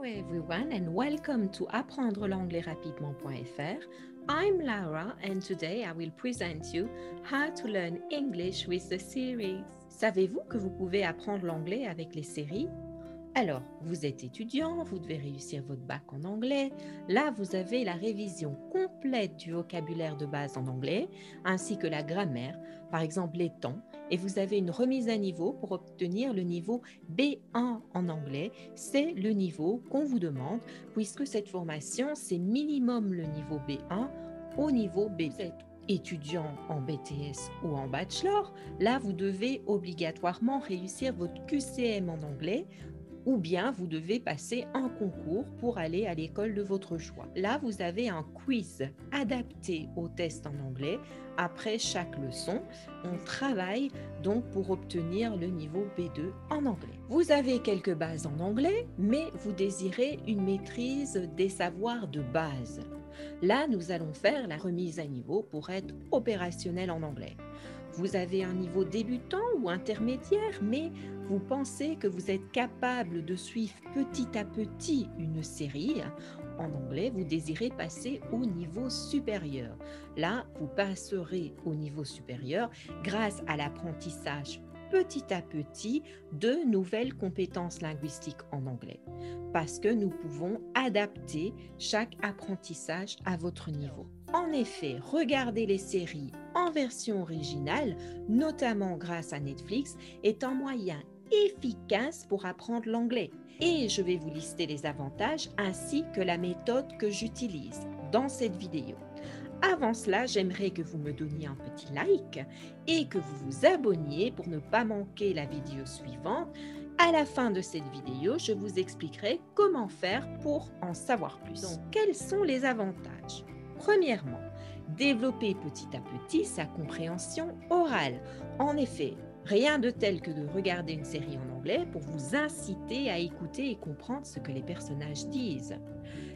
Hello everyone and welcome to apprendre l'anglais rapidement.fr. I'm Laura and today I will present you how to learn English with the series. Savez-vous que vous pouvez apprendre l'anglais avec les séries? Alors, vous êtes étudiant, vous devez réussir votre bac en anglais. Là, vous avez la révision complète du vocabulaire de base en anglais, ainsi que la grammaire, par exemple les temps, et vous avez une remise à niveau pour obtenir le niveau B1 en anglais. C'est le niveau qu'on vous demande, puisque cette formation, c'est minimum le niveau B1 au niveau B2 étudiant en BTS ou en bachelor, là, vous devez obligatoirement réussir votre QCM en anglais ou bien vous devez passer un concours pour aller à l'école de votre choix. Là, vous avez un quiz adapté au test en anglais. Après chaque leçon, on travaille donc pour obtenir le niveau B2 en anglais. Vous avez quelques bases en anglais, mais vous désirez une maîtrise des savoirs de base. Là, nous allons faire la remise à niveau pour être opérationnel en anglais. Vous avez un niveau débutant ou intermédiaire, mais vous pensez que vous êtes capable de suivre petit à petit une série. En anglais, vous désirez passer au niveau supérieur. Là, vous passerez au niveau supérieur grâce à l'apprentissage petit à petit de nouvelles compétences linguistiques en anglais, parce que nous pouvons adapter chaque apprentissage à votre niveau. En effet, regarder les séries en version originale, notamment grâce à Netflix, est un moyen efficace pour apprendre l'anglais. Et je vais vous lister les avantages ainsi que la méthode que j'utilise dans cette vidéo. Avant cela, j'aimerais que vous me donniez un petit like et que vous vous abonniez pour ne pas manquer la vidéo suivante. À la fin de cette vidéo, je vous expliquerai comment faire pour en savoir plus. Donc, quels sont les avantages? Premièrement, développer petit à petit sa compréhension orale. En effet, Rien de tel que de regarder une série en anglais pour vous inciter à écouter et comprendre ce que les personnages disent.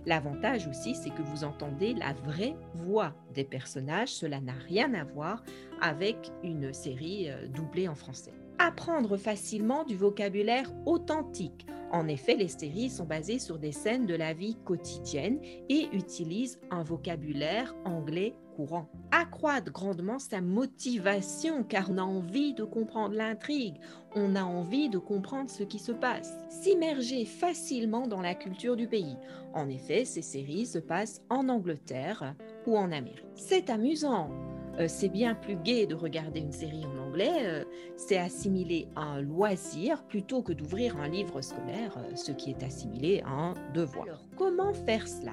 L'avantage aussi, c'est que vous entendez la vraie voix des personnages. Cela n'a rien à voir avec une série euh, doublée en français. Apprendre facilement du vocabulaire authentique. En effet, les séries sont basées sur des scènes de la vie quotidienne et utilisent un vocabulaire anglais courant. Accroître grandement sa motivation car on a envie de comprendre l'intrigue, on a envie de comprendre ce qui se passe. S'immerger facilement dans la culture du pays. En effet, ces séries se passent en Angleterre ou en Amérique. C'est amusant. Euh, c'est bien plus gai de regarder une série en anglais, euh, c'est assimiler un loisir plutôt que d'ouvrir un livre scolaire, euh, ce qui est assimilé à un devoir. Alors, comment faire cela?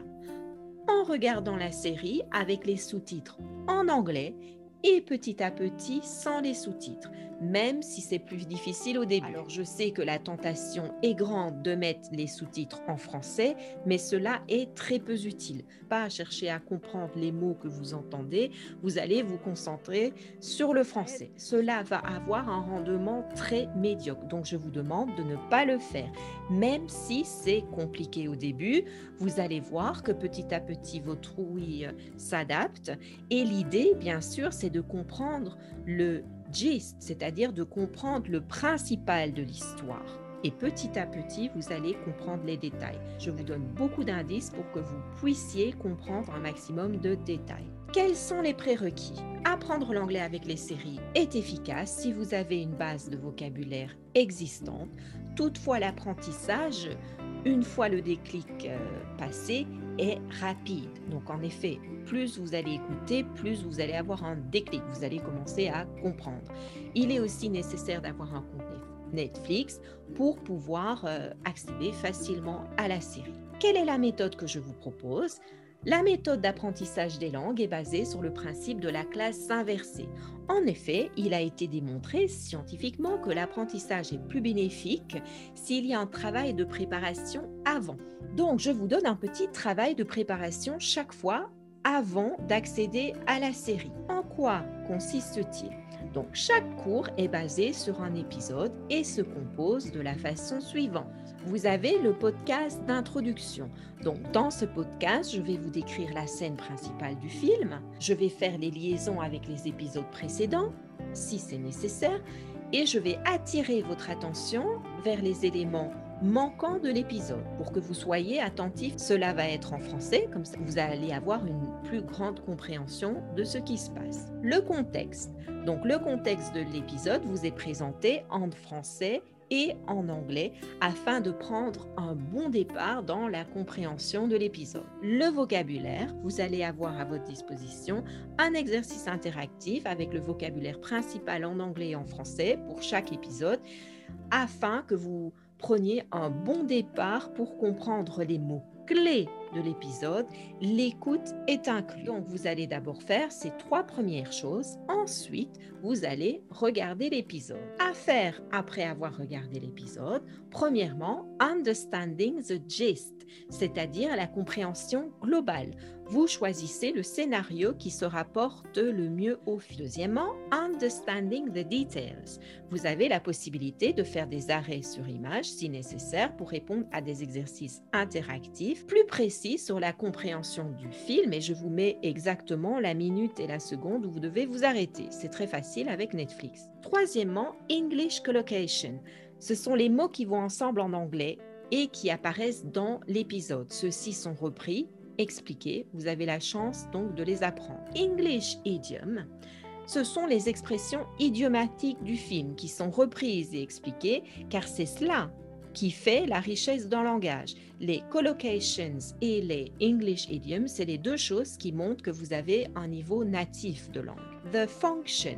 En regardant la série avec les sous-titres en anglais et petit à petit sans les sous-titres, même si c'est plus difficile au début. Alors je sais que la tentation est grande de mettre les sous-titres en français, mais cela est très peu utile. Pas chercher à comprendre les mots que vous entendez, vous allez vous concentrer sur le français. Cela va avoir un rendement très médiocre, donc je vous demande de ne pas le faire. Même si c'est compliqué au début, vous allez voir que petit à petit votre ouïe s'adapte et l'idée, bien sûr, c'est de comprendre le gist, c'est-à-dire de comprendre le principal de l'histoire. Et petit à petit, vous allez comprendre les détails. Je vous donne beaucoup d'indices pour que vous puissiez comprendre un maximum de détails. Quels sont les prérequis? Apprendre l'anglais avec les séries est efficace si vous avez une base de vocabulaire existante. Toutefois, l'apprentissage, une fois le déclic euh, passé, est rapide. Donc en effet, plus vous allez écouter, plus vous allez avoir un déclic, vous allez commencer à comprendre. Il est aussi nécessaire d'avoir un compte Netflix pour pouvoir euh, accéder facilement à la série. Quelle est la méthode que je vous propose? La méthode d'apprentissage des langues est basée sur le principe de la classe inversée. En effet, il a été démontré scientifiquement que l'apprentissage est plus bénéfique s'il y a un travail de préparation avant. Donc, je vous donne un petit travail de préparation chaque fois avant d'accéder à la série. En quoi consiste-t-il? Donc, chaque cours est basé sur un épisode et se compose de la façon suivante vous avez le podcast d'introduction. Donc dans ce podcast, je vais vous décrire la scène principale du film, je vais faire les liaisons avec les épisodes précédents, si c'est nécessaire, et je vais attirer votre attention vers les éléments manquants de l'épisode. Pour que vous soyez attentif, cela va être en français, comme ça vous allez avoir une plus grande compréhension de ce qui se passe. Le contexte. Donc le contexte de l'épisode vous est présenté en français et en anglais afin de prendre un bon départ dans la compréhension de l'épisode. Le vocabulaire, vous allez avoir à votre disposition un exercice interactif avec le vocabulaire principal en anglais et en français pour chaque épisode afin que vous preniez un bon départ pour comprendre les mots clés de l'épisode, l'écoute est inclus. Donc, vous allez d'abord faire ces trois premières choses. Ensuite, vous allez regarder l'épisode. À faire après avoir regardé l'épisode, premièrement, understanding the gist, c'est-à-dire la compréhension globale. Vous choisissez le scénario qui se rapporte le mieux au film. Deuxièmement, understanding the details. Vous avez la possibilité de faire des arrêts sur image si nécessaire pour répondre à des exercices interactifs plus précis sur la compréhension du film et je vous mets exactement la minute et la seconde où vous devez vous arrêter. C'est très facile avec Netflix. Troisièmement, English collocation. Ce sont les mots qui vont ensemble en anglais et qui apparaissent dans l'épisode. Ceux-ci sont repris, expliqués. Vous avez la chance donc de les apprendre. English idiom. Ce sont les expressions idiomatiques du film qui sont reprises et expliquées, car c'est cela qui fait la richesse d'un langage. Les collocations et les English idioms, c'est les deux choses qui montrent que vous avez un niveau natif de langue. The function.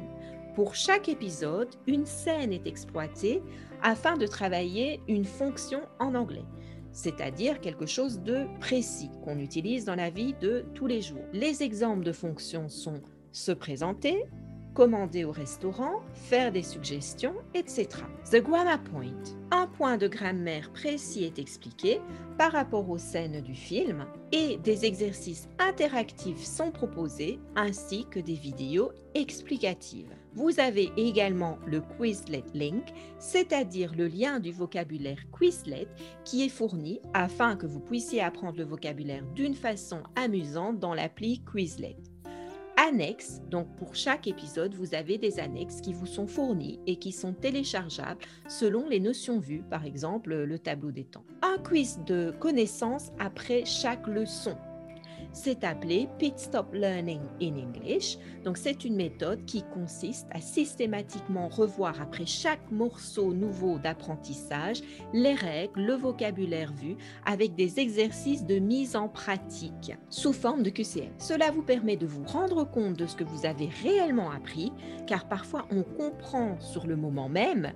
Pour chaque épisode, une scène est exploitée afin de travailler une fonction en anglais, c'est-à-dire quelque chose de précis qu'on utilise dans la vie de tous les jours. Les exemples de fonctions sont se présenter, commander au restaurant, faire des suggestions, etc. The grammar point. Un point de grammaire précis est expliqué par rapport aux scènes du film et des exercices interactifs sont proposés ainsi que des vidéos explicatives. Vous avez également le Quizlet Link, c'est-à-dire le lien du vocabulaire Quizlet qui est fourni afin que vous puissiez apprendre le vocabulaire d'une façon amusante dans l'appli Quizlet annexes. Donc pour chaque épisode, vous avez des annexes qui vous sont fournies et qui sont téléchargeables selon les notions vues, par exemple le tableau des temps. Un quiz de connaissances après chaque leçon c'est appelé Pit Stop Learning in English. Donc, c'est une méthode qui consiste à systématiquement revoir après chaque morceau nouveau d'apprentissage les règles, le vocabulaire vu avec des exercices de mise en pratique sous forme de QCM. Cela vous permet de vous rendre compte de ce que vous avez réellement appris, car parfois on comprend sur le moment même,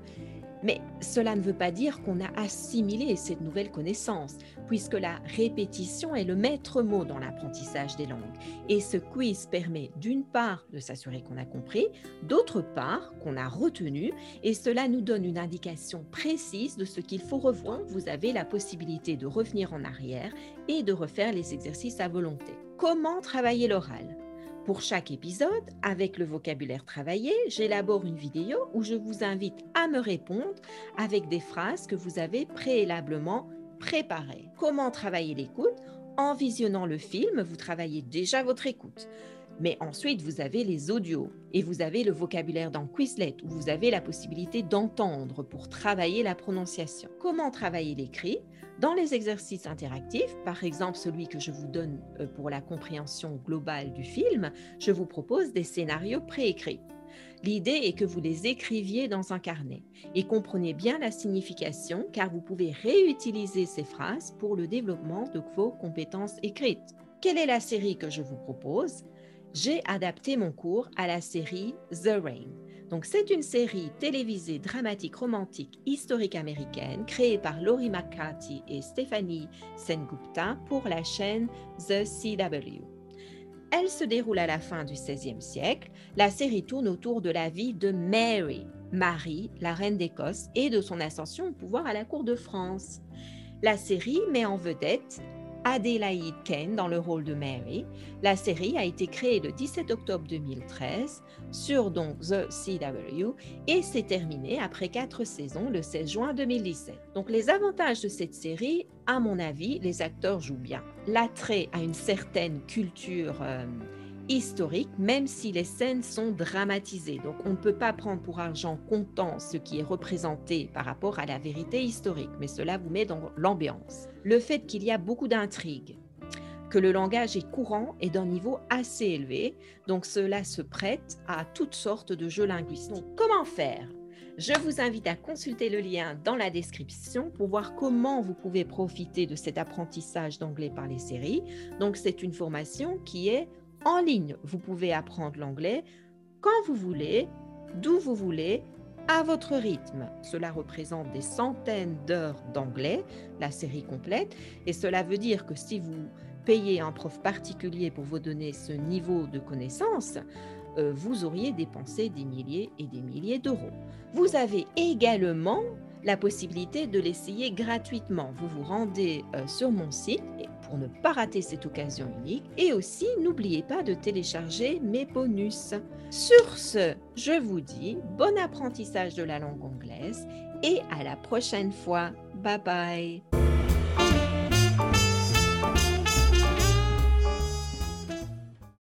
mais cela ne veut pas dire qu'on a assimilé cette nouvelle connaissance, puisque la répétition est le maître mot dans l'apprentissage des langues. Et ce quiz permet d'une part de s'assurer qu'on a compris, d'autre part qu'on a retenu, et cela nous donne une indication précise de ce qu'il faut revoir. Vous avez la possibilité de revenir en arrière et de refaire les exercices à volonté. Comment travailler l'oral? Pour chaque épisode, avec le vocabulaire travaillé, j'élabore une vidéo où je vous invite à me répondre avec des phrases que vous avez préalablement préparées. Comment travailler l'écoute? En visionnant le film, vous travaillez déjà votre écoute. Mais ensuite, vous avez les audios et vous avez le vocabulaire dans Quizlet où vous avez la possibilité d'entendre pour travailler la prononciation. Comment travailler l'écrit? Dans les exercices interactifs, par exemple celui que je vous donne euh, pour la compréhension globale du film, je vous propose des scénarios préécrits. L'idée est que vous les écriviez dans un carnet et comprenez bien la signification car vous pouvez réutiliser ces phrases pour le développement de vos compétences écrites. Quelle est la série que je vous propose? J'ai adapté mon cours à la série The Rain. Donc, c'est une série télévisée dramatique romantique historique américaine créée par Laurie McCarthy et Stephanie Sengupta pour la chaîne The CW. Elle se déroule à la fin du XVIe siècle. La série tourne autour de la vie de Mary, Marie, la reine d'Écosse, et de son ascension au pouvoir à la cour de France. La série met en vedette Adélaïde Kane dans le rôle de Mary. La série a été créée le 17 octobre 2013 sur donc The CW et s'est terminée après quatre saisons le 16 juin 2017. Donc les avantages de cette série, à mon avis, les acteurs jouent bien. L'attrait à une certaine culture euh, historique, même si les scènes sont dramatisées. Donc on ne peut pas prendre pour argent comptant ce qui est représenté par rapport à la vérité historique, mais cela vous met dans l'ambiance. Le fait qu'il y a beaucoup d'intrigues, que le langage est courant et d'un niveau assez élevé, donc cela se prête à toutes sortes de jeux linguistiques. comment faire? Je vous invite à consulter le lien dans la description pour voir comment vous pouvez profiter de cet apprentissage d'anglais par les séries. Donc, c'est une formation qui est en ligne. Vous pouvez apprendre l'anglais quand vous voulez, d'où vous voulez, à votre rythme. Cela représente des centaines d'heures d'anglais, la série complète, et cela veut dire que si vous payez un prof particulier pour vous donner ce niveau de connaissance, euh, vous auriez dépensé des milliers et des milliers d'euros. Vous avez également la possibilité de l'essayer gratuitement. Vous vous rendez euh, sur mon site pour ne pas rater cette occasion unique. Et aussi, n'oubliez pas de télécharger mes bonus. Sur ce, je vous dis bon apprentissage de la langue anglaise et à la prochaine fois. Bye bye.